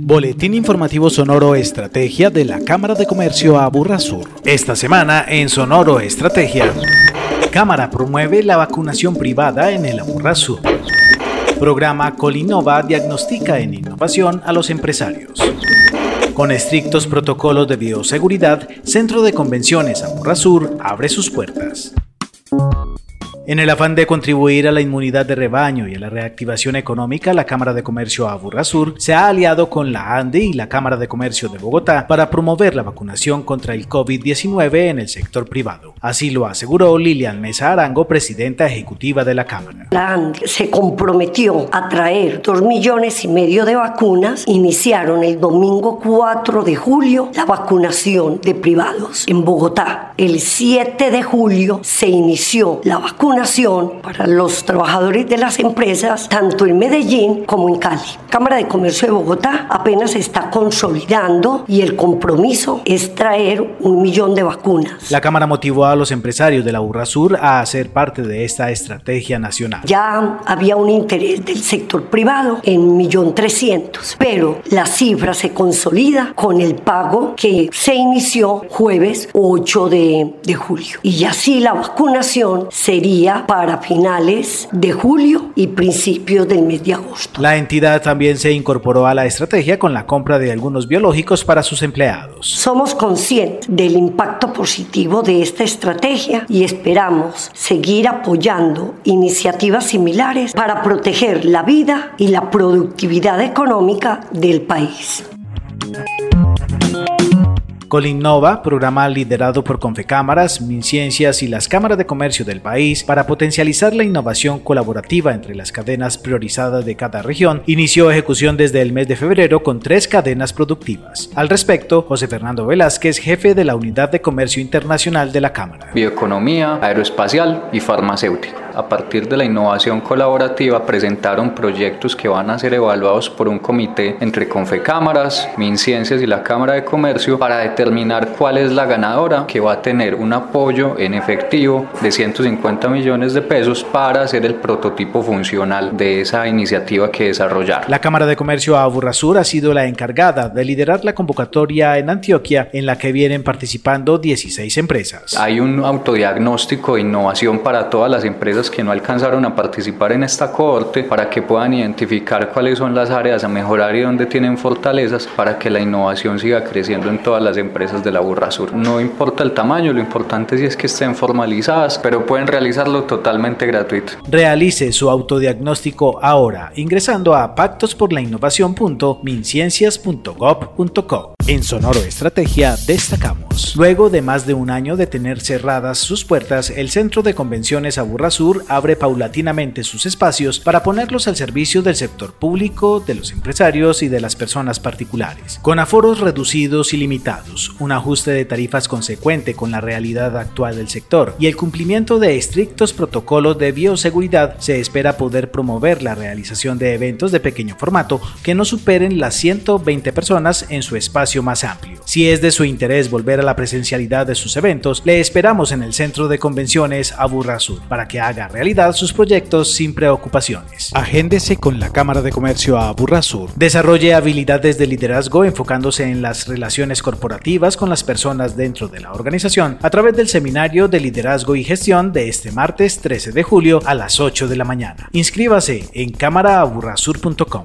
Boletín informativo Sonoro Estrategia de la Cámara de Comercio Aburrasur. Esta semana en Sonoro Estrategia. Cámara promueve la vacunación privada en el Aburrasur. Programa Colinova diagnostica en innovación a los empresarios. Con estrictos protocolos de bioseguridad, Centro de Convenciones Aburrasur abre sus puertas. En el afán de contribuir a la inmunidad de rebaño y a la reactivación económica, la Cámara de Comercio Aburrasur se ha aliado con la ANDE y la Cámara de Comercio de Bogotá para promover la vacunación contra el COVID-19 en el sector privado. Así lo aseguró Lilian Mesa Arango, presidenta ejecutiva de la Cámara. La ANDE se comprometió a traer dos millones y medio de vacunas. Iniciaron el domingo 4 de julio la vacunación de privados en Bogotá. El 7 de julio se inició la vacunación para los trabajadores de las empresas, tanto en Medellín como en Cali. Cámara de Comercio de Bogotá apenas está consolidando y el compromiso es traer un millón de vacunas. La Cámara motivó a los empresarios de la Sur a hacer parte de esta estrategia nacional. Ya había un interés del sector privado en millón trescientos, pero la cifra se consolida con el pago que se inició jueves 8 de, de julio. Y así la vacunación sería para finales de julio y principios del mes de agosto. La entidad también se incorporó a la estrategia con la compra de algunos biológicos para sus empleados. Somos conscientes del impacto positivo de esta estrategia y esperamos seguir apoyando iniciativas similares para proteger la vida y la productividad económica del país. Colinnova, programa liderado por Confecámaras, MinCiencias y las cámaras de comercio del país para potencializar la innovación colaborativa entre las cadenas priorizadas de cada región, inició ejecución desde el mes de febrero con tres cadenas productivas. Al respecto, José Fernando Velázquez, jefe de la Unidad de Comercio Internacional de la Cámara. Bioeconomía, aeroespacial y farmacéutico. A partir de la innovación colaborativa presentaron proyectos que van a ser evaluados por un comité entre Confecámaras, MinCiencias y la Cámara de Comercio para determinar cuál es la ganadora que va a tener un apoyo en efectivo de 150 millones de pesos para hacer el prototipo funcional de esa iniciativa que desarrollar. La Cámara de Comercio Aburrasur ha sido la encargada de liderar la convocatoria en Antioquia en la que vienen participando 16 empresas. Hay un autodiagnóstico de innovación para todas las empresas que no alcanzaron a participar en esta cohorte para que puedan identificar cuáles son las áreas a mejorar y dónde tienen fortalezas para que la innovación siga creciendo en todas las empresas de la Burra Sur. No importa el tamaño, lo importante sí es que estén formalizadas, pero pueden realizarlo totalmente gratuito. Realice su autodiagnóstico ahora ingresando a pactosporlainnovación.minciencias.gov.co. En Sonoro Estrategia destacamos. Luego de más de un año de tener cerradas sus puertas, el Centro de Convenciones Aburrasur abre paulatinamente sus espacios para ponerlos al servicio del sector público, de los empresarios y de las personas particulares. Con aforos reducidos y limitados, un ajuste de tarifas consecuente con la realidad actual del sector y el cumplimiento de estrictos protocolos de bioseguridad, se espera poder promover la realización de eventos de pequeño formato que no superen las 120 personas en su espacio más amplio. Si es de su interés volver a la presencialidad de sus eventos, le esperamos en el Centro de Convenciones Aburrasur para que haga realidad sus proyectos sin preocupaciones. Agéndese con la Cámara de Comercio Aburrasur. Desarrolle habilidades de liderazgo enfocándose en las relaciones corporativas con las personas dentro de la organización a través del Seminario de Liderazgo y Gestión de este martes 13 de julio a las 8 de la mañana. Inscríbase en cámaraaburrasur.com.